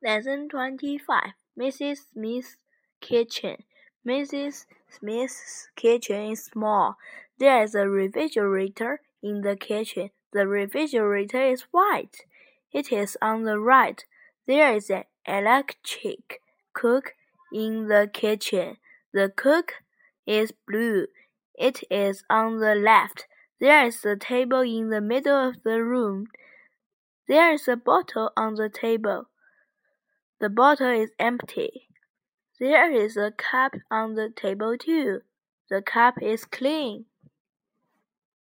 Lesson 25 Mrs. Smith's Kitchen Mrs. Smith's kitchen is small. There is a refrigerator in the kitchen. The refrigerator is white. It is on the right. There is an electric cook in the kitchen. The cook is blue. It is on the left. There is a table in the middle of the room. There is a bottle on the table. The bottle is empty. There is a cup on the table too. The cup is clean.